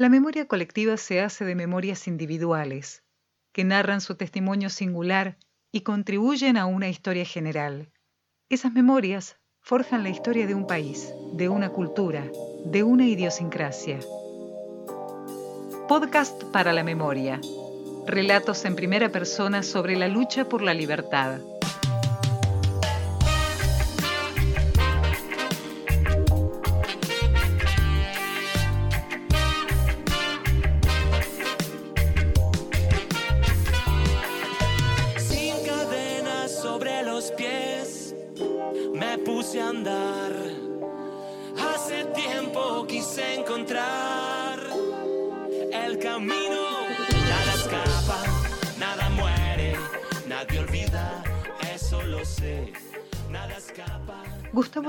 La memoria colectiva se hace de memorias individuales, que narran su testimonio singular y contribuyen a una historia general. Esas memorias forjan la historia de un país, de una cultura, de una idiosincrasia. Podcast para la memoria. Relatos en primera persona sobre la lucha por la libertad.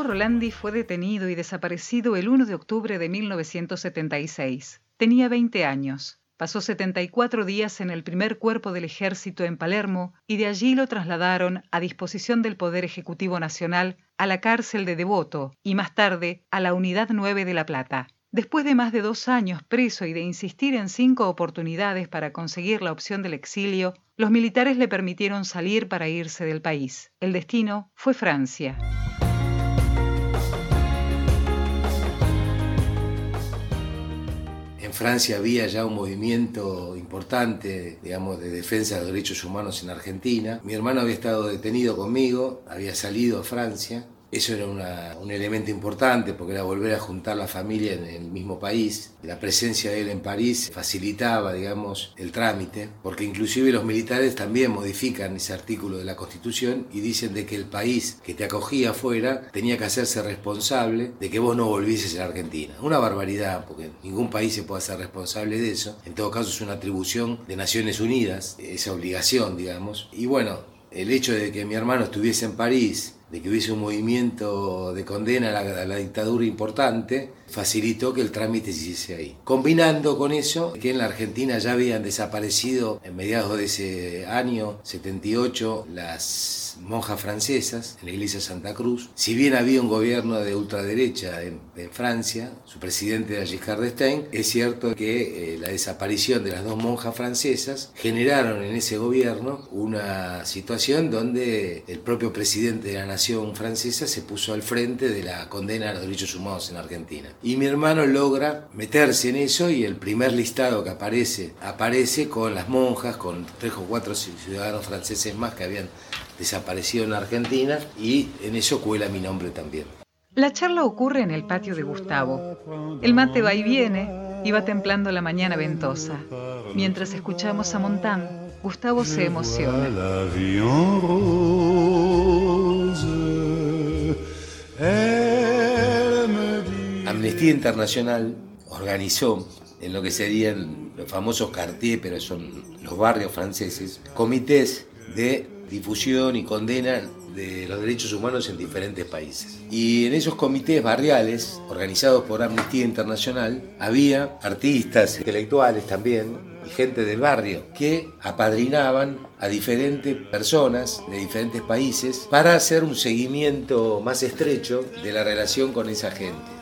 Rolandi fue detenido y desaparecido el 1 de octubre de 1976. Tenía 20 años. Pasó 74 días en el primer cuerpo del ejército en Palermo y de allí lo trasladaron a disposición del Poder Ejecutivo Nacional a la cárcel de Devoto y más tarde a la Unidad 9 de La Plata. Después de más de dos años preso y de insistir en cinco oportunidades para conseguir la opción del exilio, los militares le permitieron salir para irse del país. El destino fue Francia. En Francia había ya un movimiento importante, digamos, de defensa de los derechos humanos en Argentina. Mi hermano había estado detenido conmigo, había salido a Francia eso era un elemento importante porque era volver a juntar la familia en el mismo país. La presencia de él en París facilitaba, digamos, el trámite, porque inclusive los militares también modifican ese artículo de la Constitución y dicen de que el país que te acogía afuera tenía que hacerse responsable de que vos no volvieses a la Argentina. Una barbaridad, porque ningún país se puede hacer responsable de eso. En todo caso es una atribución de Naciones Unidas, esa obligación, digamos. Y bueno, el hecho de que mi hermano estuviese en París de que hubiese un movimiento de condena a la, dictadura importante, facilitó que el trámite se hiciese ahí. Combinando con eso, que en la Argentina ya habían desaparecido en mediados de ese año 78 las monjas francesas en la iglesia Santa Cruz. Si bien había un gobierno de ultraderecha en, Francia, su presidente era Giscard d'Estaing, es cierto que eh, la desaparición de las dos monjas francesas generaron en ese gobierno una situación donde el propio presidente de la nación francesa se puso al frente de la condena a los derechos humanos en Argentina. Y mi hermano logra meterse en eso y el primer listado que aparece aparece con las monjas, con tres o cuatro ciudadanos franceses más que habían desaparecido en Argentina y en eso cuela mi nombre también. La charla ocurre en el patio de Gustavo. El mate va y viene y va templando la mañana ventosa. Mientras escuchamos a Montán, Gustavo se emociona. Amnistía Internacional organizó en lo que serían los famosos quartiers, pero son los barrios franceses, comités de difusión y condena de los derechos humanos en diferentes países. Y en esos comités barriales, organizados por Amnistía Internacional, había artistas, intelectuales también, y gente del barrio, que apadrinaban a diferentes personas de diferentes países para hacer un seguimiento más estrecho de la relación con esa gente.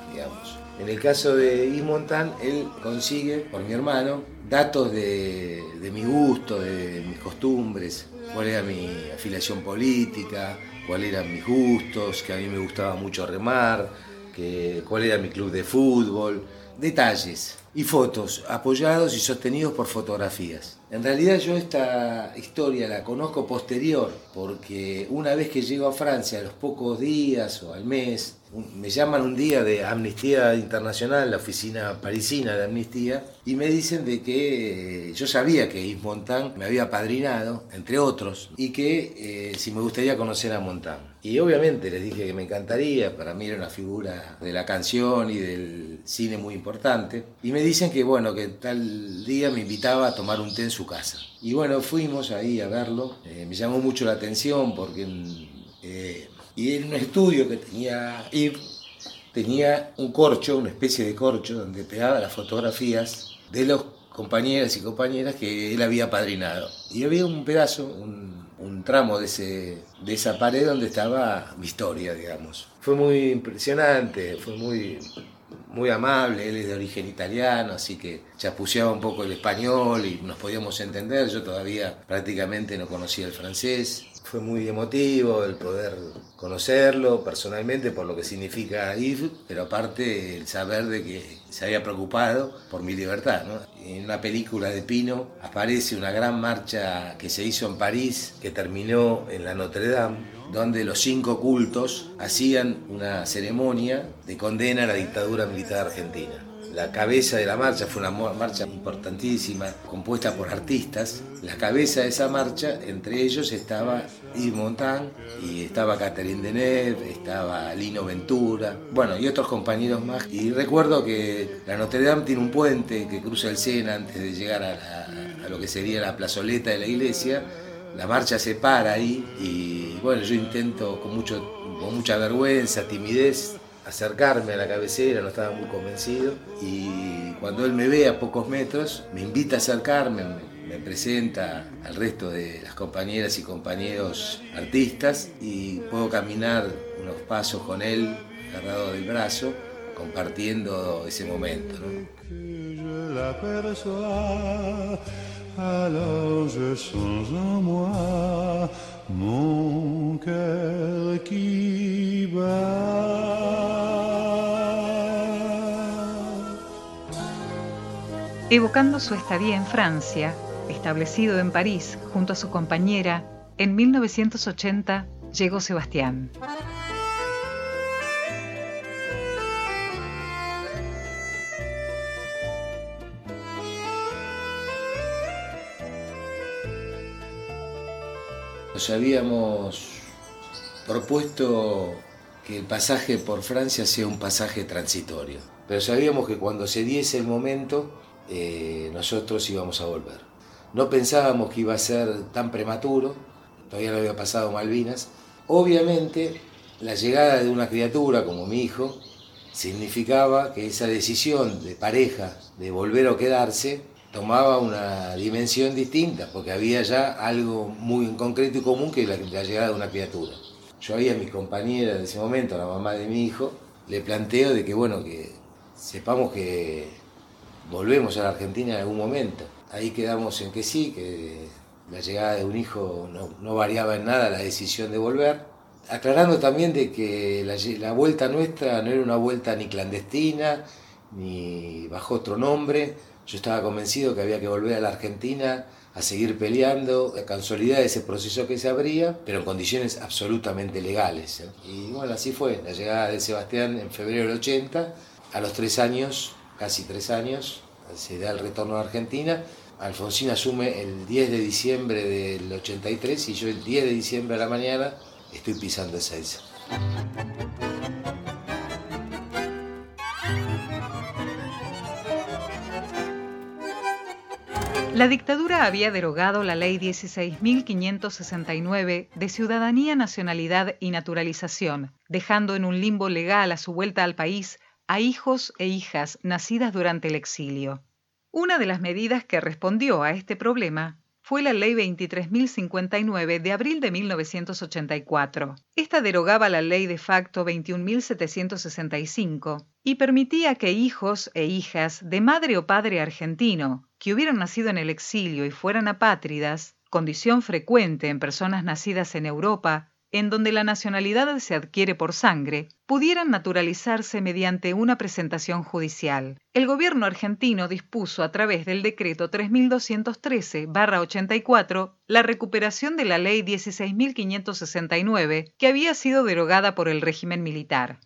En el caso de Yves él consigue, por mi hermano, datos de, de mi gusto, de mis costumbres, cuál era mi afiliación política, cuáles eran mis gustos, que a mí me gustaba mucho remar, que, cuál era mi club de fútbol, detalles y fotos apoyados y sostenidos por fotografías. En realidad yo esta historia la conozco posterior, porque una vez que llego a Francia, a los pocos días o al mes, me llaman un día de Amnistía Internacional, la oficina parisina de Amnistía, y me dicen de que eh, yo sabía que Yves Montand me había padrinado, entre otros, y que eh, si me gustaría conocer a Montand. Y obviamente les dije que me encantaría, para mí era una figura de la canción y del cine muy importante, y me dicen que bueno, que tal día me invitaba a tomar un té en su casa. Y bueno, fuimos ahí a verlo, eh, me llamó mucho la atención porque... Y en un estudio que tenía Yves, tenía un corcho, una especie de corcho, donde pegaba las fotografías de los compañeras y compañeras que él había padrinado. Y había un pedazo, un, tramo de, ese, de esa pared donde estaba mi historia, digamos. Fue muy impresionante, fue muy, muy amable, él es de origen italiano, así que chapuceaba un poco el español y nos podíamos entender, yo todavía prácticamente no conocía el francés. Fue muy emotivo el poder conocerlo personalmente por lo que significa Yves, pero aparte el saber de que se había preocupado por mi libertad. En una película de Pino aparece una gran marcha que se hizo en París, que terminó en la Notre Dame, donde los cinco cultos hacían una ceremonia de condena a la dictadura militar argentina la cabeza de la marcha fue una marcha importantísima, compuesta por artistas. La cabeza de esa marcha, entre ellos estaba Yves Montand, y estaba Catherine Deneuve, estaba Lino Ventura, bueno, y otros compañeros más. Y recuerdo que la Notre Dame tiene un puente que cruza el Sena antes de llegar a, lo que sería la plazoleta de la iglesia. La marcha se para ahí y bueno, yo intento con, mucho, con mucha vergüenza, timidez, acercarme a la cabecera, no estaba muy convencido. Y cuando él me ve a pocos metros, me invita a acercarme, me presenta al resto de las compañeras y compañeros artistas y puedo caminar unos pasos con él, agarrado del brazo, compartiendo ese momento. Evocando su estadía en Francia, establecido en París junto a su compañera, en 1980 llegó Sebastián. Nos habíamos propuesto que el pasaje por Francia sea un pasaje transitorio, pero sabíamos que cuando se diese el momento, eh, nosotros íbamos a volver. No pensábamos que iba a ser tan prematuro, todavía no había pasado Malvinas. Obviamente, la llegada de una criatura como mi hijo significaba que esa decisión de pareja de volver o quedarse tomaba una dimensión distinta, porque había ya algo muy en concreto y común que la, la llegada de una criatura. Yo ahí a mi compañera de ese momento, la mamá de mi hijo, le planteo de que, bueno, que sepamos que volvemos a la Argentina en algún momento. Ahí quedamos en que sí, que la llegada de un hijo no, no variaba en nada la decisión de volver. Aclarando también de que la, la vuelta nuestra no era una vuelta ni clandestina, ni bajo otro nombre, yo estaba convencido que había que volver a la Argentina a seguir peleando, a consolidar ese proceso que se abría, pero en condiciones absolutamente legales. ¿eh? Y bueno, así fue, la llegada de Sebastián en febrero del 80, a los tres años, casi tres años, se da el retorno a Argentina. Alfonsín asume el 10 de diciembre del 83 y yo el 10 de diciembre a la mañana estoy pisando esa La dictadura había derogado la ley 16.569 de Ciudadanía, Nacionalidad y Naturalización, dejando en un limbo legal a su vuelta al país a hijos e hijas nacidas durante el exilio. Una de las medidas que respondió a este problema fue la Ley 23.059 de abril de 1984. Esta derogaba la Ley de facto 21.765 y permitía que hijos e hijas de madre o padre argentino que hubieran nacido en el exilio y fueran apátridas, condición frecuente en personas nacidas en Europa, en donde la nacionalidad se adquiere por sangre, pudieran naturalizarse mediante una presentación judicial. El gobierno argentino dispuso a través del decreto 3213-84 la recuperación de la ley 16.569 que había sido derogada por el régimen militar.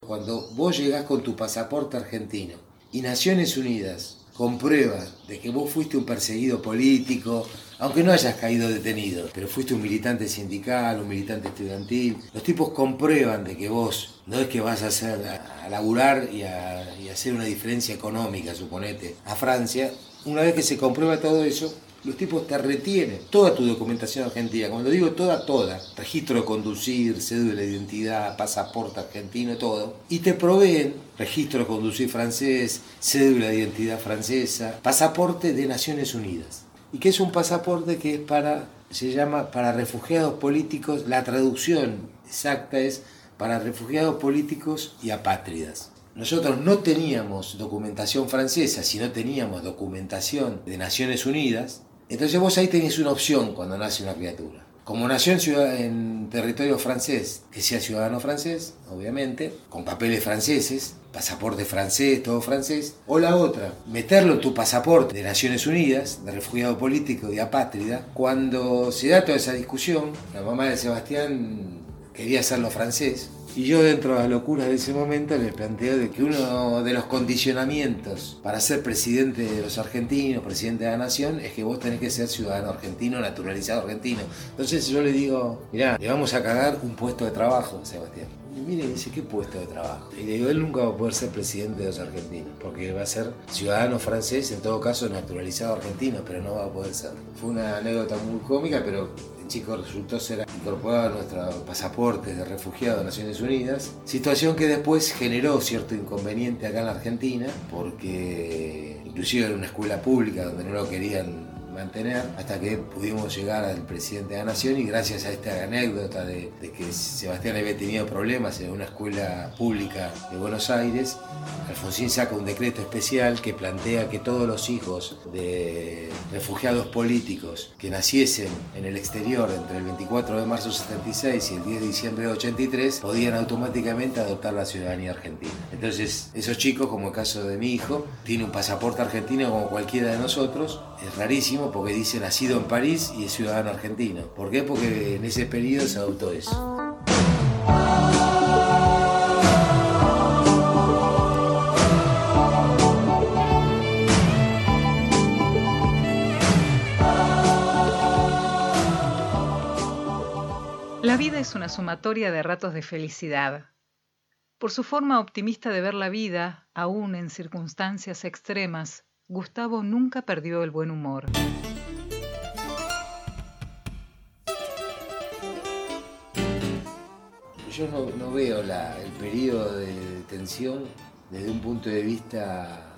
Cuando vos llegás con tu pasaporte argentino y Naciones Unidas comprueba de que vos fuiste un perseguido político, aunque no hayas caído detenido, pero fuiste un militante sindical, un militante estudiantil, los tipos comprueban de que vos no es que vas a hacer a, laburar y a, y a hacer una diferencia económica, suponete, a Francia, una vez que se comprueba todo eso, los tipos te retienen toda tu documentación argentina. Cuando digo toda, toda. Registro de conducir, cédula de identidad, pasaporte argentino, todo. Y te proveen registro de conducir francés, cédula de identidad francesa, pasaporte de Naciones Unidas. ¿Y qué es un pasaporte que es para, se llama para refugiados políticos? La traducción exacta es para refugiados políticos y apátridas. nosotros no teníamos documentación francesa, sino teníamos documentación de Naciones Unidas, entonces vos ahí tenés una opción cuando nace una criatura. Como nació en, en territorio francés, que sea ciudadano francés, obviamente, con papeles franceses, pasaporte francés, todo francés, o la otra, meterlo en tu pasaporte de Naciones Unidas, de refugiado político y apátrida, cuando se da toda esa discusión, la mamá de Sebastián quería hacerlo francés, y yo dentro de las locuras de ese momento le planteo de que uno de los condicionamientos para ser presidente de los argentinos, presidente de la nación, es que vos tenés que ser ciudadano argentino, naturalizado argentino. Entonces yo le digo, mirá, le vamos a cagar un puesto de trabajo, Sebastián. Y mire, dice, ¿qué puesto de trabajo? Y le digo, él nunca va a poder ser presidente de los argentinos, porque va a ser ciudadano francés, en todo caso naturalizado argentino, pero no va a poder ser. Fue una anécdota muy cómica, pero el chico resultó ser incorporado a nuestro pasaporte de refugiado de Naciones Unidas, situación que después generó cierto inconveniente acá en la Argentina, porque inclusive era una escuela pública donde no lo querían mantener hasta que pudimos llegar al presidente de la Nación y gracias a esta anécdota de, que Sebastián había tenido problemas en una escuela pública de Buenos Aires, Alfonsín saca un decreto especial que plantea que todos los hijos de refugiados políticos que naciesen en el exterior entre el 24 de marzo de 76 y el 10 de diciembre de 83 podían automáticamente adoptar la ciudadanía argentina. Entonces, esos chicos, como el caso de mi hijo, tiene un pasaporte argentino como cualquiera de nosotros, es rarísimo porque dice nacido en París y es ciudadano argentino. ¿Por qué? Porque en ese periodo se adoptó eso. La vida es una sumatoria de ratos de felicidad. Por su forma optimista de ver la vida, aún en circunstancias extremas, Gustavo nunca perdió el buen humor. Yo no, veo el periodo de tensión desde un punto de vista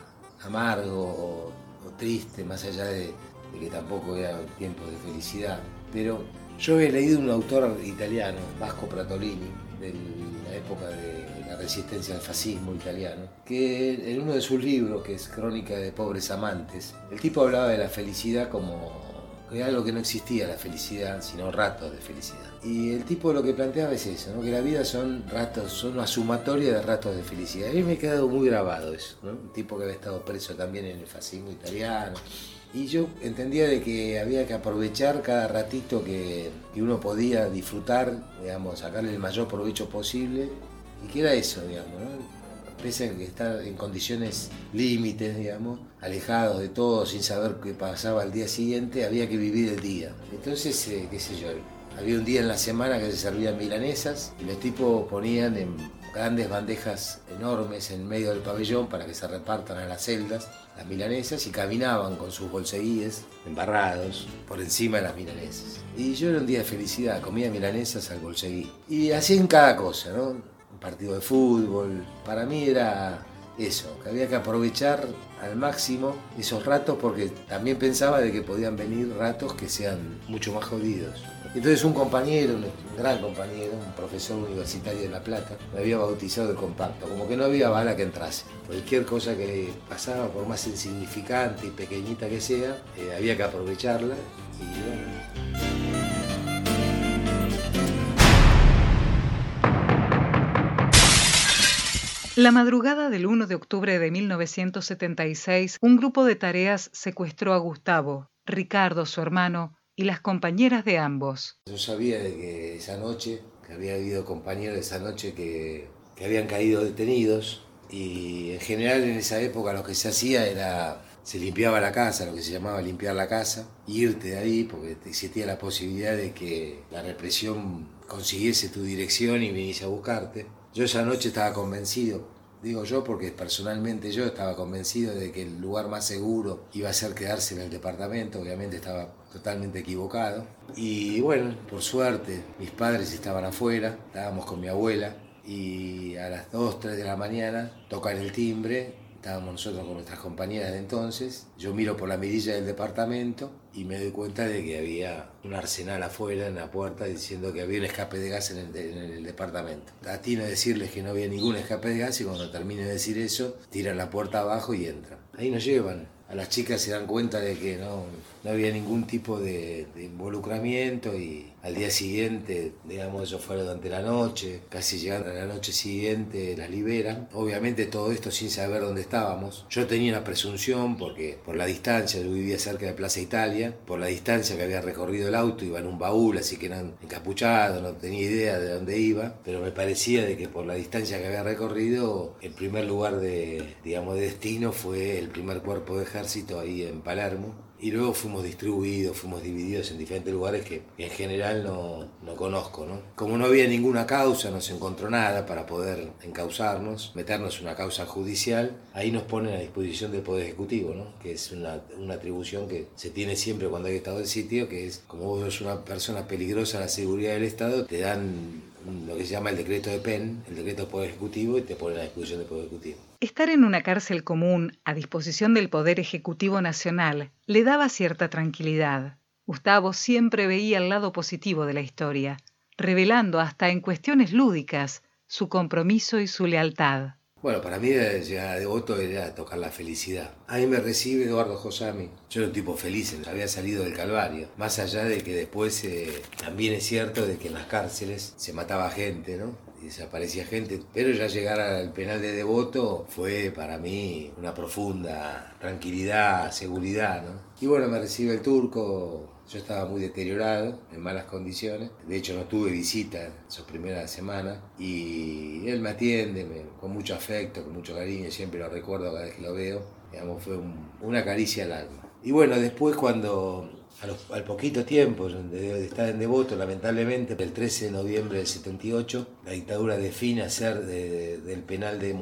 amargo o, triste, más allá de, de, que tampoco era tiempo de felicidad. Pero yo he leído un autor italiano, Vasco Pratolini, de la época de resistencia al fascismo italiano, que en uno de sus libros, que es Crónica de Pobres Amantes, el tipo hablaba de la felicidad como que algo que no existía la felicidad, sino ratos de felicidad. Y el tipo lo que planteaba es eso, que la vida son ratos, son una sumatoria de ratos de felicidad. A mí me ha quedado muy grabado eso, un tipo que había estado preso también en el fascismo italiano. Y yo entendía de que había que aprovechar cada ratito que, que uno podía disfrutar, digamos, sacarle el mayor provecho posible y que era eso, digamos, ¿no? Pese a que estar en condiciones límites, digamos, alejados de todo, sin saber qué pasaba al día siguiente, había que vivir el día. Entonces, eh, qué sé yo, había un día en la semana que se servían milanesas y los tipos ponían en grandes bandejas enormes en medio del pabellón para que se repartan a las celdas las milanesas y caminaban con sus bolseguíes embarrados por encima de las milanesas. Y yo era un día de felicidad, comía milanesas al bolseguí. Y así en cada cosa, ¿no? Partido de fútbol. Para mí era eso, que había que aprovechar al máximo esos ratos porque también pensaba de que podían venir ratos que sean mucho más jodidos. Entonces un compañero, un gran compañero, un profesor universitario de La Plata, me había bautizado de compacto, como que no había bala que entrase. Cualquier cosa que pasaba, por más insignificante y pequeñita que sea, eh, había que aprovecharla y bueno. La madrugada del 1 de octubre de 1976, un grupo de tareas secuestró a Gustavo, Ricardo, su hermano, y las compañeras de ambos. Yo sabía que esa noche, que había habido compañeros esa noche que, que habían caído detenidos, y en general en esa época lo que se hacía era se limpiaba la casa, lo que se llamaba limpiar la casa, irte de ahí porque existía la posibilidad de que la represión consiguiese tu dirección y viniese a buscarte. Yo esa noche estaba convencido, digo yo porque personalmente yo estaba convencido de que el lugar más seguro iba a ser quedarse en el departamento, obviamente estaba totalmente equivocado. Y bueno, por suerte, mis padres estaban afuera, estábamos con mi abuela y a las 2, 3 de la mañana tocan el timbre, estábamos nosotros con nuestras compañeras de entonces, yo miro por la mirilla del departamento y me doy cuenta de que había un arsenal afuera en la puerta diciendo que había un escape de gas en el, en el departamento. Atino decirles que no había ningún escape de gas y cuando termine de decir eso, tiran la puerta abajo y entran. Ahí nos llevan a las chicas se dan cuenta de que no, no había ningún tipo de, involucramiento y al día siguiente, digamos, eso fue durante la noche, casi llegando a la noche siguiente las liberan. Obviamente todo esto sin saber dónde estábamos. Yo tenía una presunción porque por la distancia, yo vivía cerca de Plaza Italia, por la distancia que había recorrido el auto iba en un baúl, así que eran encapuchados, no tenía idea de dónde iba, pero me parecía de que por la distancia que había recorrido, el primer lugar de, digamos, de destino fue el primer cuerpo de ejército ahí en Palermo y luego fuimos distribuidos, fuimos divididos en diferentes lugares que en general no, no, conozco. ¿no? Como no había ninguna causa, no se encontró nada para poder encauzarnos, meternos en una causa judicial, ahí nos ponen a disposición del Poder Ejecutivo, ¿no? que es una, una atribución que se tiene siempre cuando hay estado del sitio, que es como vos sos una persona peligrosa a la seguridad del Estado, te dan lo que se llama el decreto de PEN, el decreto del Poder Ejecutivo, y te ponen a disposición del Poder Ejecutivo. Estar en una cárcel común a disposición del Poder Ejecutivo Nacional le daba cierta tranquilidad. Gustavo siempre veía el lado positivo de la historia, revelando hasta en cuestiones lúdicas su compromiso y su lealtad. Bueno, para mí llegar a Devoto era tocar la felicidad. A mí me recibe Eduardo Josami. Yo era un tipo feliz, había salido del Calvario. Más allá de que después eh, también es cierto de que en las cárceles se mataba gente, ¿no? Desaparecía gente. Pero ya llegar al penal de Devoto fue para mí una profunda tranquilidad, seguridad, ¿no? Y bueno, me recibe el turco, yo estaba muy deteriorado, en malas condiciones. De hecho, no tuve visita sus primeras semanas. Y él me atiende con mucho afecto, con mucho cariño. Siempre lo recuerdo cada vez que lo veo. Digamos, fue una caricia al alma. Y bueno, después cuando al poquito tiempo de, estar en Devoto, lamentablemente, el 13 de noviembre del 78, la dictadura define hacer del penal de,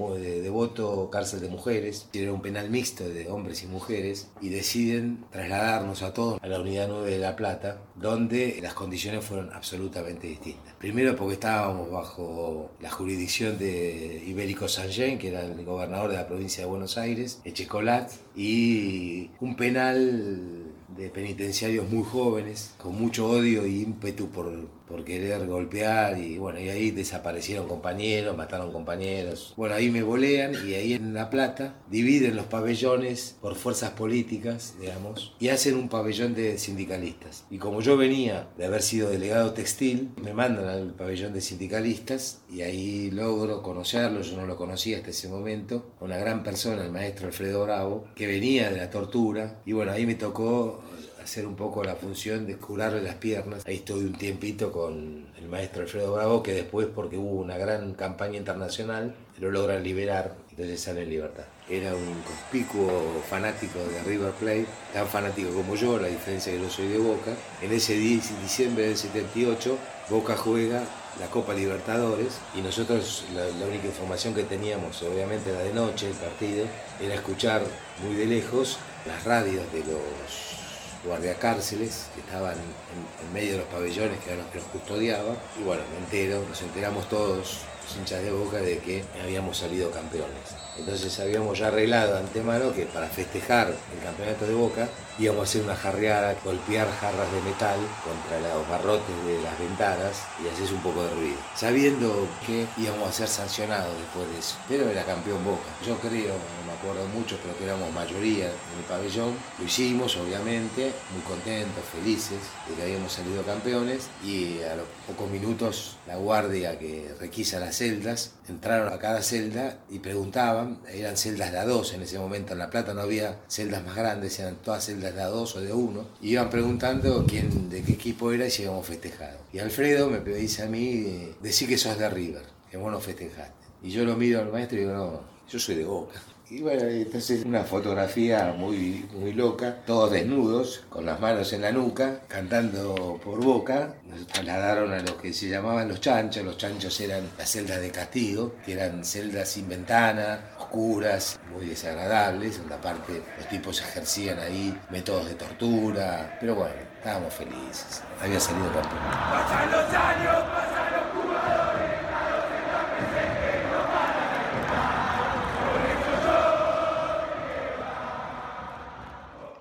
Devoto cárcel de mujeres. Era un penal mixto de hombres y mujeres y deciden trasladarnos a todos a la unidad 9 de La Plata, donde las condiciones fueron absolutamente distintas. Primero porque estábamos bajo la jurisdicción de Ibérico Sangén, que era el gobernador de la provincia de Buenos Aires, Echecolat, y un penal de penitenciarios muy jóvenes, con mucho odio y ímpetu por, por querer golpear y bueno, y ahí desaparecieron compañeros, mataron compañeros. Bueno, ahí me bolean y ahí en La Plata dividen los pabellones por fuerzas políticas, digamos, y hacen un pabellón de sindicalistas. Y como yo venía de haber sido delegado textil, me mandan al pabellón de sindicalistas y ahí logro conocerlo, yo no lo conocía hasta ese momento, una gran persona, el maestro Alfredo Bravo, que venía de la tortura y bueno, ahí me tocó hacer un poco la función de curarle las piernas. Ahí estuve un tiempito con el maestro Alfredo Bravo, que después, porque hubo una gran campaña internacional, lo logran liberar, entonces sale en libertad. Era un conspicuo fanático de River Plate, tan fanático como yo, la diferencia que yo soy de Boca. En ese diciembre del 78, Boca juega la Copa Libertadores y nosotros la, la, única información que teníamos, obviamente era de noche, el partido, era escuchar muy de lejos las radios de los guardiacárceles que estaban en, medio de los pabellones que eran los que los custodiaban. Y bueno, me entero, nos enteramos todos, los hinchas de boca, de que habíamos salido campeones. Entonces habíamos ya arreglado antemano que para festejar el campeonato de Boca íbamos a hacer una jarreada, golpear jarras de metal contra los barrotes de las ventanas y hacer un poco de ruido, sabiendo que íbamos a ser sancionados después de eso. Pero era campeón Boca. Yo creo, no me acuerdo mucho, pero que éramos mayoría en el pabellón. Lo hicimos, obviamente, muy contentos, felices de que habíamos salido campeones y a los pocos minutos la guardia que requisa las celdas entraron a cada celda y preguntaban eran celdas de a dos en ese momento, en La Plata no había celdas más grandes, eran todas celdas de a dos o de uno, iban preguntando quién, de qué equipo era y habíamos festejado. Y Alfredo me dice a mí, decí que sos de River, que vos no festejaste. Y yo lo miro al maestro y digo, no, yo soy de Boca. Y bueno, entonces una fotografía muy, muy loca, todos desnudos, con las manos en la nuca, cantando por boca. Nos trasladaron a lo que se llamaban los chanchos. Los chanchos eran las celdas de castigo, que eran celdas sin ventana, oscuras, muy desagradables. En la parte los tipos ejercían ahí métodos de tortura. Pero bueno, estábamos felices. Había salido campeón. Pasan los años, pasan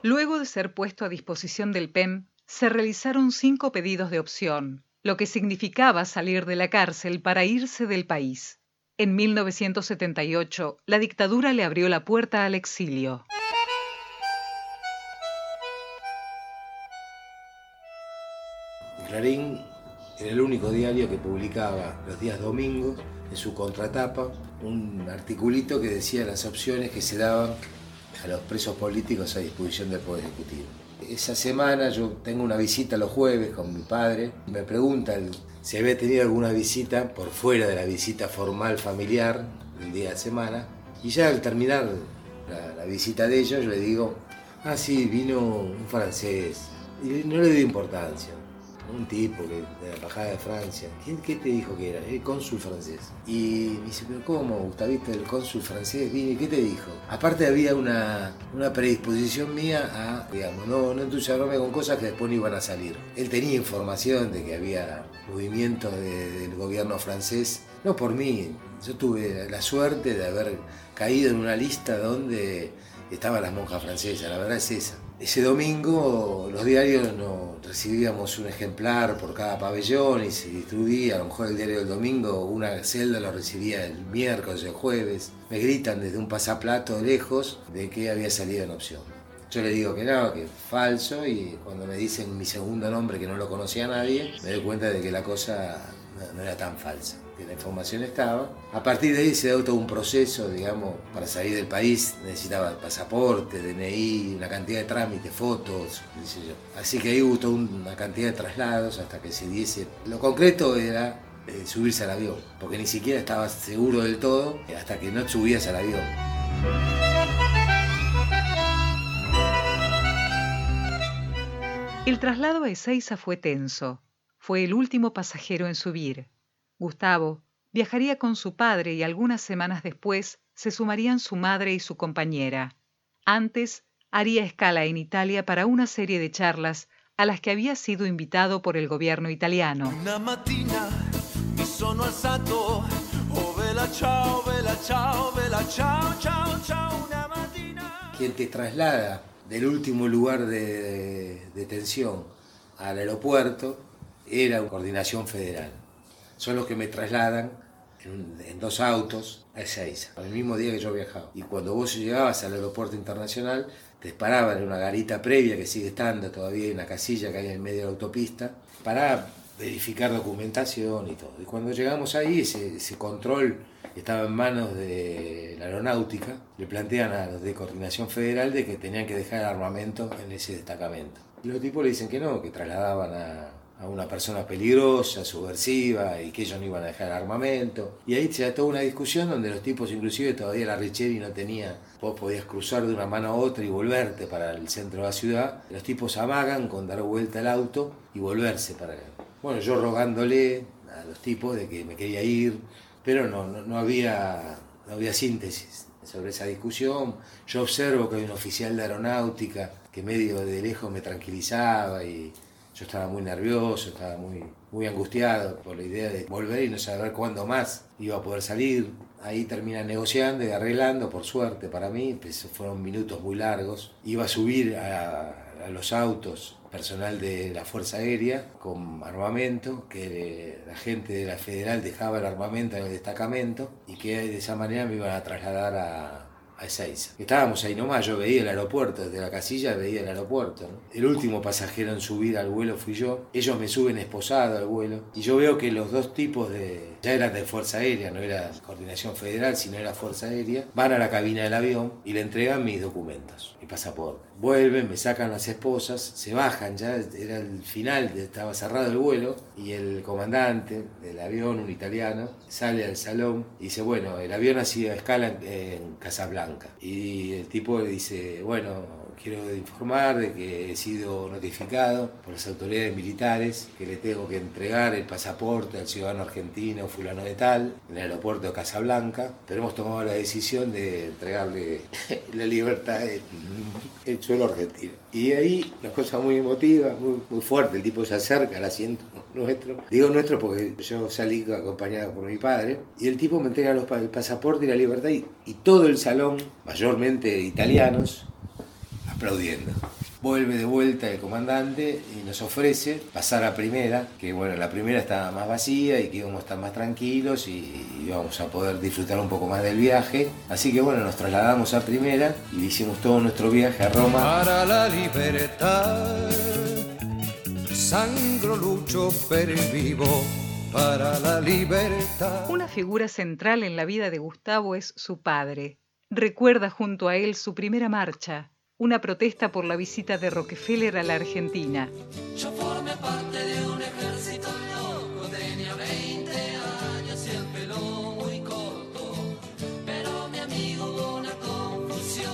Luego de ser puesto a disposición del PEM, se realizaron cinco pedidos de opción, lo que significaba salir de la cárcel para irse del país. En 1978, la dictadura le abrió la puerta al exilio. Clarín era el único diario que publicaba los días domingos en su contratapa un articulito que decía las opciones que se daban a los presos políticos a disposición del Poder Ejecutivo. Esa semana yo tengo una visita los jueves con mi padre. Me preguntan si había tenido alguna visita por fuera de la visita formal familiar del día de semana. Y ya al terminar la, la visita de ellos, yo le digo, ah, sí, vino un francés. Y no le doy importancia un tipo de la Embajada de Francia. ¿Quién, ¿Qué te dijo que era? El cónsul francés. Y me dice, pero ¿cómo, Gustavito, el cónsul francés? Vine, ¿qué te dijo? Aparte había una, una predisposición mía a, digamos, no, no entusiasmarme con cosas que después no iban a salir. Él tenía información de que había movimientos del gobierno francés, no por mí, yo tuve la suerte de haber caído en una lista donde estaban las monjas francesas, la verdad es esa. Ese domingo los diarios no recibíamos un ejemplar por cada pabellón y se distribuía, a lo mejor el diario del domingo, una celda lo recibía el miércoles, el jueves. Me gritan desde un pasaplato lejos de que había salido en opción. Yo le digo que no, que es falso y cuando me dicen mi segundo nombre que no lo conocía nadie, me doy cuenta de que la cosa no era tan falsa la información estaba. A partir de ahí se dio todo un proceso, digamos, para salir del país necesitaba pasaporte, DNI, una cantidad de trámites, fotos, Así que ahí hubo toda una cantidad de traslados hasta que se diese. Lo concreto era eh, subirse al avión, porque ni siquiera estaba seguro del todo hasta que no subías al avión. El traslado a Ezeiza fue tenso. Fue el último pasajero en subir. Gustavo viajaría con su padre y algunas semanas después se sumarían su madre y su compañera. Antes haría escala en Italia para una serie de charlas a las que había sido invitado por el gobierno italiano. Quien te traslada del último lugar de detención al aeropuerto era Coordinación Federal son los que me trasladan en, dos autos a Ezeiza, el mismo día que yo viajaba. Y cuando vos llegabas al aeropuerto internacional, te paraban en una garita previa que sigue estando todavía en una casilla que hay en el medio de la autopista, para verificar documentación y todo. Y cuando llegamos ahí, ese, ese control estaba en manos de la aeronáutica, le plantean a los de Coordinación Federal de que tenían que dejar el armamento en ese destacamento. Y los tipos le dicen que no, que trasladaban a, a una persona peligrosa, subversiva y que ellos no iban a dejar armamento. Y ahí se da toda una discusión donde los tipos, inclusive todavía la Richeri no tenía, vos podías cruzar de una mano a otra y volverte para el centro de la ciudad. Los tipos amagan con dar vuelta al auto y volverse para... Bueno, yo rogándole a los tipos de que me quería ir, pero no, no, había, no había síntesis sobre esa discusión. Yo observo que hay un oficial de aeronáutica que medio de lejos me tranquilizaba y yo estaba muy nervioso, estaba muy, muy angustiado por la idea de volver y no saber cuándo más iba a poder salir. Ahí termina negociando y arreglando, por suerte para mí, pues fueron minutos muy largos. Iba a subir a, a los autos personal de la Fuerza Aérea con armamento, que la gente de la Federal dejaba el armamento en el destacamento y que de esa manera me iban a trasladar a, Estábamos ahí nomás, yo veía el aeropuerto, desde la casilla veía el aeropuerto. El último pasajero en subir al vuelo fui yo. Ellos me suben esposado al vuelo y yo veo que los dos tipos de... ya eran de Fuerza Aérea, no era Coordinación Federal, sino era Fuerza Aérea, van a la cabina del avión y le entregan mis documentos, mi pasaporte. Vuelven, me sacan las esposas, se bajan, ya era el final, estaba cerrado el vuelo y el comandante del avión, un italiano, sale al salón y dice, bueno, el avión ha sido a escala en Casablanca y el tipo le dice, bueno, quiero informar de que he sido notificado por las autoridades militares que le tengo que entregar el pasaporte al ciudadano argentino fulano de tal en el aeropuerto de Casablanca, pero hemos tomado la decisión de entregarle la libertad en el suelo argentino. Y ahí la cosa muy emotiva, muy, muy fuerte, el tipo se acerca al asiento nuestro, digo nuestro porque yo salí acompañado por mi padre, y el tipo me entrega los, el pasaporte y la libertad y, y todo el salón, mayormente italianos, aplaudiendo. vuelve de vuelta el comandante y nos ofrece pasar a primera, que bueno, la primera estaba más vacía y que íbamos a estar más tranquilos y íbamos a poder disfrutar un poco más del viaje. Así que bueno, nos trasladamos a primera y hicimos todo nuestro viaje a Roma. Para la libertad, sangro lucho per vivo para la libertad. Una figura central en la vida de Gustavo es su padre. Recuerda junto a él su primera marcha, una protesta por la visita de Rockefeller a la Argentina. Yo formé parte de un ejército loco, tenía 20 años y el pelo muy corto. Pero mi amigo hubo una confusión,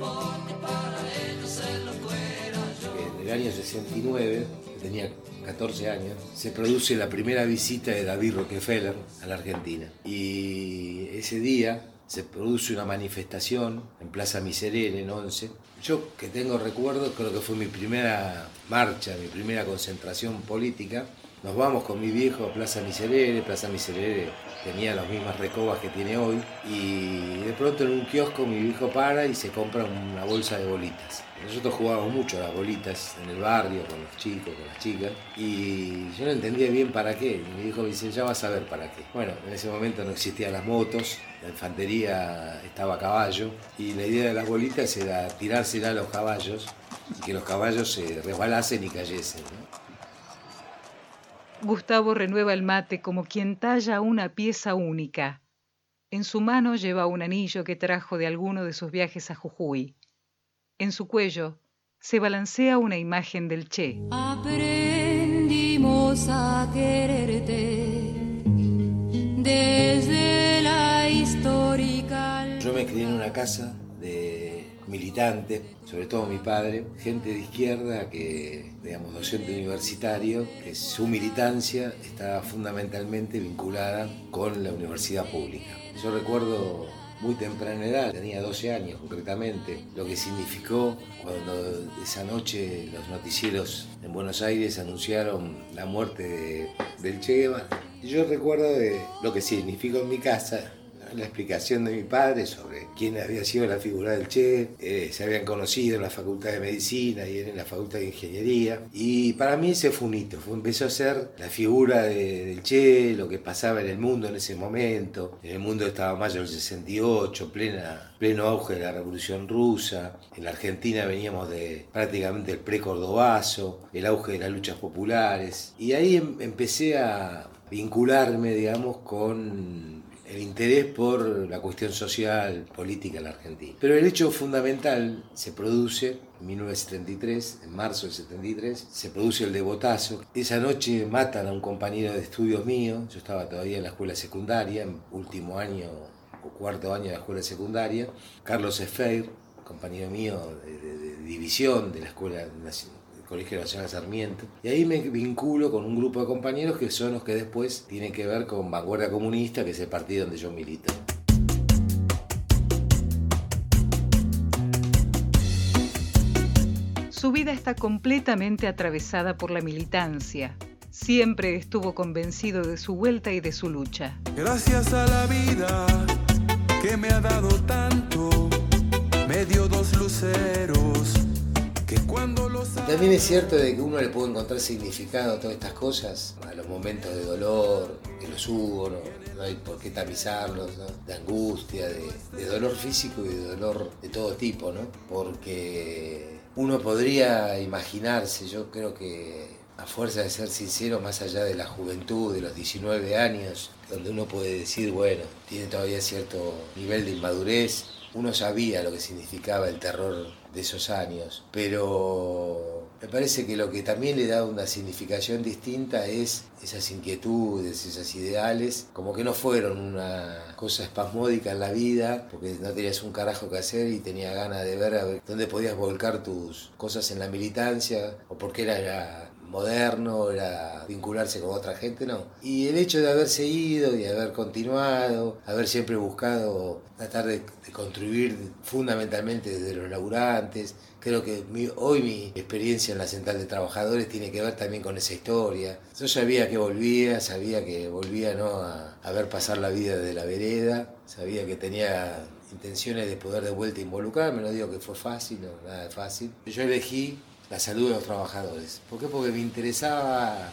porque para ellos el loco era yo. En el año 69, tenía 14 años, se produce la primera visita de David Rockefeller a la Argentina. Y ese día se produce una manifestación en Plaza Miserere, en 11. Yo que tengo recuerdos, creo que fue mi primera marcha, mi primera concentración política. Nos vamos con mi viejo a Plaza Miserere, Plaza Miserere tenía las mismas recobas que tiene hoy, y de pronto en un kiosco mi viejo para y se compra una bolsa de bolitas. Nosotros jugábamos mucho las bolitas en el barrio, con los chicos, con las chicas, y yo no entendía bien para qué. Mi viejo me dice, ya vas a ver para qué. Bueno, en ese momento no existían las motos, la infantería estaba a caballo, y la idea de las bolitas era tirársela a los caballos y que los caballos se resbalasen y cayesen. Gustavo renueva el mate como quien talla una pieza única. En su mano lleva un anillo que trajo de alguno de sus viajes a Jujuy. En su cuello se balancea una imagen del Che. Aprendimos a quererte desde la histórica. Yo me crié en una casa de militantes, sobre todo mi padre, gente de izquierda que, digamos, docente universitario, que su militancia está fundamentalmente vinculada con la universidad pública. Yo recuerdo muy temprana edad, tenía 12 años concretamente, lo que significó cuando esa noche los noticieros en Buenos Aires anunciaron la muerte de, del Che Guevara. Yo recuerdo lo que significó en mi casa la explicación de mi padre sobre quién había sido la figura del Che, eh, se habían conocido en la Facultad de Medicina y en la Facultad de Ingeniería. Y para mí ese fue un hito, fue, empezó a ser la figura de- del Che, lo que pasaba en el mundo en ese momento. En el mundo estaba mayo del 68, plena, pleno auge de la Revolución Rusa. En la Argentina veníamos de prácticamente el pre-cordobazo, el auge de las luchas populares. Y ahí em- empecé a vincularme, digamos, con el interés por la cuestión social, política en la Argentina. Pero el hecho fundamental se produce en 1973, en marzo del 73, se produce el devotazo. Esa noche matan a un compañero de estudios mío, yo estaba todavía en la escuela secundaria, en último año o cuarto año de la escuela secundaria, Carlos Esfeir, compañero mío de, de- de división de la escuela. Colegio Nacional Sarmiento. Y ahí me vinculo con un grupo de compañeros que son los que después tienen que ver con Vanguardia Comunista, que es el partido donde yo milito. Su vida está completamente atravesada por la militancia. Siempre estuvo convencido de su vuelta y de su lucha. Gracias a la vida que me ha dado tanto, me dio dos luceros También es cierto de que uno le puede encontrar significado a todas estas cosas, a los momentos de dolor, que los hubo, no, no hay por qué tamizarlos, ¿no? de angustia, de, de dolor físico y de dolor de todo tipo, ¿no? Porque uno podría imaginarse, yo creo que a fuerza de ser sincero, más allá de la juventud, de los 19 años, donde uno puede decir, bueno, tiene todavía cierto nivel de inmadurez, uno sabía lo que significaba el terror de esos años, pero me parece que lo que también le da una significación distinta es esas inquietudes, esas ideales, como que no fueron una cosa espasmódica en la vida, porque no tenías un carajo que hacer y tenías ganas de ver a ver dónde podías volcar tus cosas en la militancia, o porque era, era moderno, era vincularse con otra gente, no. Y el hecho de haber seguido y haber continuado, haber siempre buscado tratar de, de contribuir fundamentalmente desde los laburantes, creo que mi- hoy mi experiencia en la Central de Trabajadores tiene que ver también con esa historia. Yo sabía que volvía, sabía que volvía ¿no? a, a ver pasar la vida de la vereda, sabía que tenía intenciones de poder de vuelta involucrarme, no digo que fue fácil, no, nada de fácil. Yo elegí la salud de los trabajadores. ¿Por qué? Porque me interesaba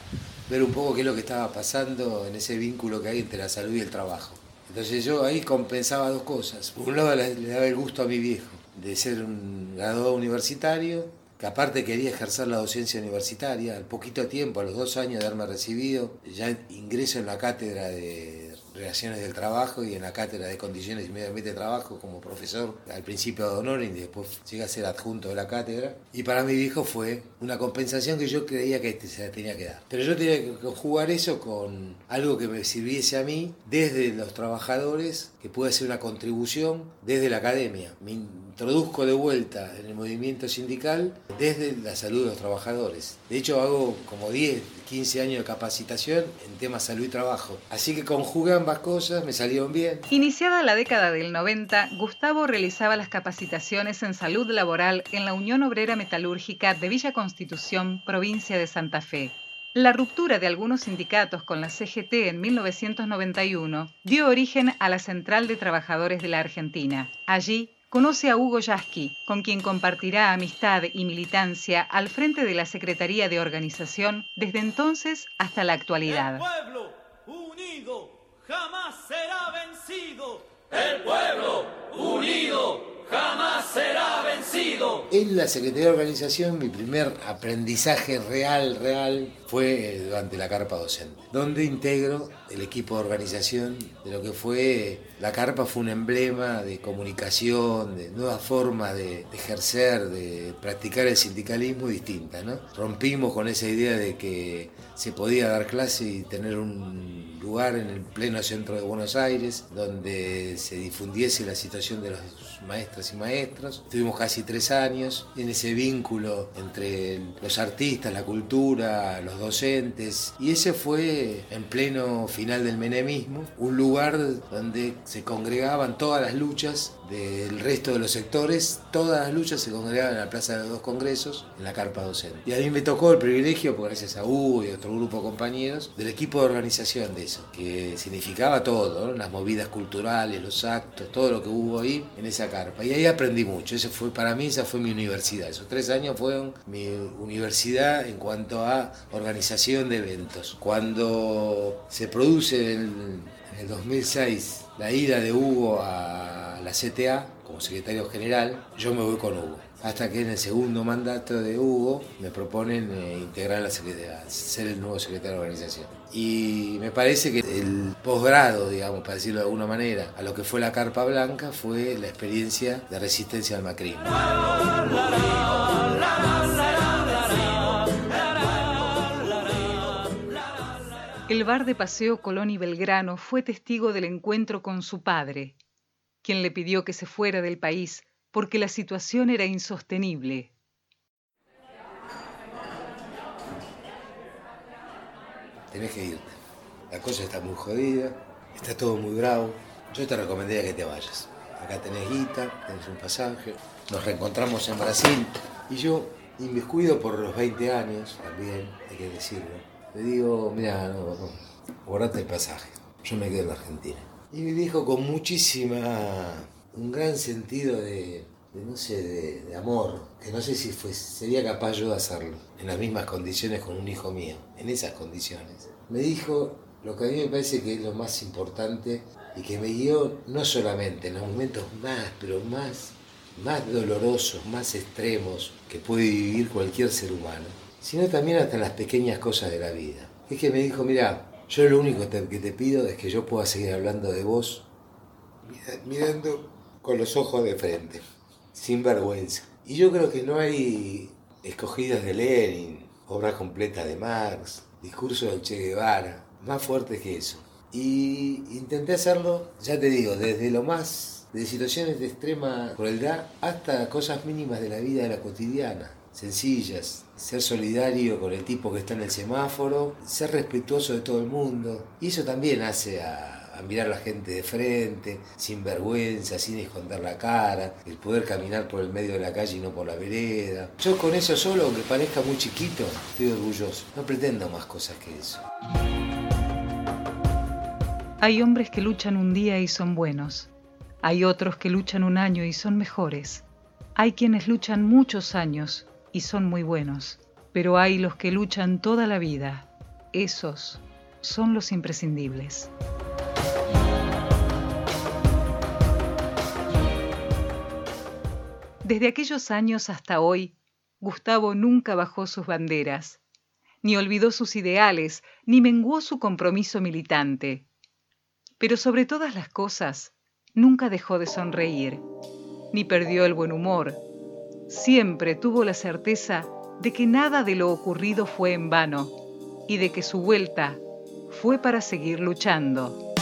ver un poco qué es lo que estaba pasando en ese vínculo que hay entre la salud y el trabajo. Entonces yo ahí compensaba dos cosas. Por un lado le, daba el gusto a mi viejo de ser un graduado universitario, que aparte quería ejercer la docencia universitaria, al poquito tiempo, a los dos años de haberme recibido, ya ingreso en la cátedra de Relaciones del Trabajo y en la cátedra de Condiciones y Medio Ambiente de Trabajo como profesor, al principio de honor y después llegué a ser adjunto de la cátedra. Y para mi viejo fue una compensación que yo creía que se la tenía que dar. Pero yo tenía que conjugar eso con algo que me sirviese a mí desde los trabajadores, que pueda ser una contribución desde la academia. Me introduzco de vuelta en el movimiento sindical desde la salud de los trabajadores. De hecho, hago como 10, 15 años de capacitación en temas salud y trabajo. Así que conjugué ambas cosas, me salieron bien. Iniciada la década del 90, Gustavo realizaba las capacitaciones en salud laboral en la Unión Obrera Metalúrgica de Villa Constitución, provincia de Santa Fe. La ruptura de algunos sindicatos con la CGT en 1991 dio origen a la Central de Trabajadores de la Argentina. Allí conoce a Hugo Yasky, con quien compartirá amistad y militancia al frente de la Secretaría de Organización desde entonces hasta la actualidad. El pueblo unido jamás será vencido. El pueblo unido jamás será vencido. En la Secretaría de Organización mi primer aprendizaje real, real, fue eh, durante la carpa docente, donde integro el equipo de organización de lo que fue, la carpa fue un emblema de comunicación, de nuevas formas de, de ejercer, de practicar el sindicalismo distinta, ¿no? Rompimos con esa idea de que se podía dar clase y tener un lugar en el pleno centro de Buenos Aires donde se difundiese la situación de los maestras y maestros. Estuvimos casi tres años en ese vínculo entre los artistas, la cultura, los docentes y ese fue en pleno final del menemismo, un lugar donde se congregaban todas las luchas del resto de los sectores, todas las luchas se congregaban en la Plaza de los Dos Congresos, en la carpa docente. Y a mí me tocó el privilegio, por gracias a Hugo y a otro grupo de compañeros, del equipo de organización de eso, que significaba todo, ¿no? las movidas culturales, los actos, todo lo que hubo ahí en esa carpa. Y ahí aprendí mucho, ese fue, para mí esa fue mi universidad, esos tres años fueron mi universidad en cuanto a organización de eventos. Cuando se produce en el 2006 la ida de Hugo a la CTA como secretario general, yo me voy con Hugo. Hasta que en el segundo mandato de Hugo me proponen eh, integrar la secretaría, ser el nuevo secretario de organización. Y me parece que el posgrado, digamos, para decirlo de alguna manera, a lo que fue la Carpa Blanca fue la experiencia de resistencia al macrismo. El bar de Paseo Colón y Belgrano fue testigo del encuentro con su padre, quien le pidió que se fuera del país porque la situación era insostenible. Tenés que irte. La cosa está muy jodida, está todo muy bravo. Yo te recomendaría que te vayas. Acá tenés guita, tenés un pasaje. Nos reencontramos en Brasil. Y yo, inmiscuido por los 20 años, también, hay que decirlo, le digo, mira, no, no, guardate el pasaje. Yo me quedo en la Argentina. Y me dijo con muchísima, un gran sentido de, de, no sé, de, de amor, que no sé si fue, sería capaz yo de hacerlo, en las mismas condiciones con un hijo mío, en esas condiciones. Me dijo lo que a mí me parece que es lo más importante y que me guió no solamente en los momentos más, pero más, más dolorosos, más extremos que puede vivir cualquier ser humano, sino también hasta en las pequeñas cosas de la vida. Es que me dijo, mira, yo lo único que te, pido es que yo pueda seguir hablando de vos mira- mirando con los ojos de frente, sin vergüenza. Y yo creo que no hay escogidas de Lenin, obras completas de Marx, discursos de Che Guevara, más fuertes que eso. Y intenté hacerlo, ya te digo, desde lo más, de situaciones de extrema crueldad hasta cosas mínimas de la vida de la cotidiana, sencillas. Ser solidario con el tipo que está en el semáforo, ser respetuoso de todo el mundo. Y eso también hace a, mirar a la gente de frente, sin vergüenza, sin esconder la cara, el poder caminar por el medio de la calle y no por la vereda. Yo con eso solo, aunque parezca muy chiquito, estoy orgulloso. No pretendo más cosas que eso. Hay hombres que luchan un día y son buenos. Hay otros que luchan un año y son mejores. Hay quienes luchan muchos años y son muy buenos. Pero hay los que luchan toda la vida. Esos son los imprescindibles. Desde aquellos años hasta hoy, Gustavo nunca bajó sus banderas, ni olvidó sus ideales, ni menguó su compromiso militante. Pero sobre todas las cosas, nunca dejó de sonreír, ni perdió el buen humor. Siempre tuvo la certeza de que nada de lo ocurrido fue en vano y de que su vuelta fue para seguir luchando.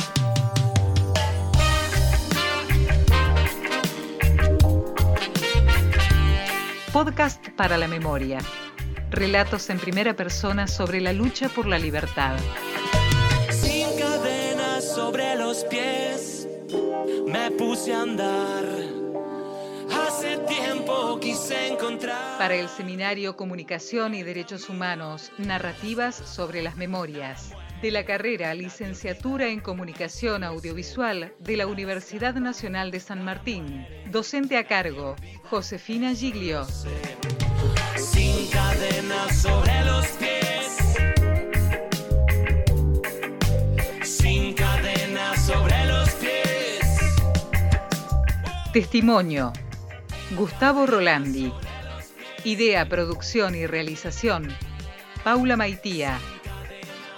Podcast para la memoria. Relatos en primera persona sobre la lucha por la libertad. Sin cadenas sobre los pies, me puse a andar. Hace tiempo quise encontrar. Para el seminario Comunicación y Derechos Humanos, narrativas sobre las memorias. De la carrera Licenciatura en Comunicación Audiovisual de la Universidad Nacional de San Martín. Docente a cargo, Josefina Giglio. Sin cadenas sobre los pies. Sin cadenas sobre los pies. Testimonio. Gustavo Rolandi. Idea, producción y realización. Paula Maitía.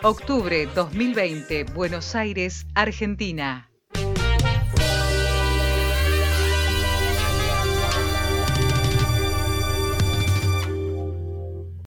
Octubre 2020, Buenos Aires, Argentina.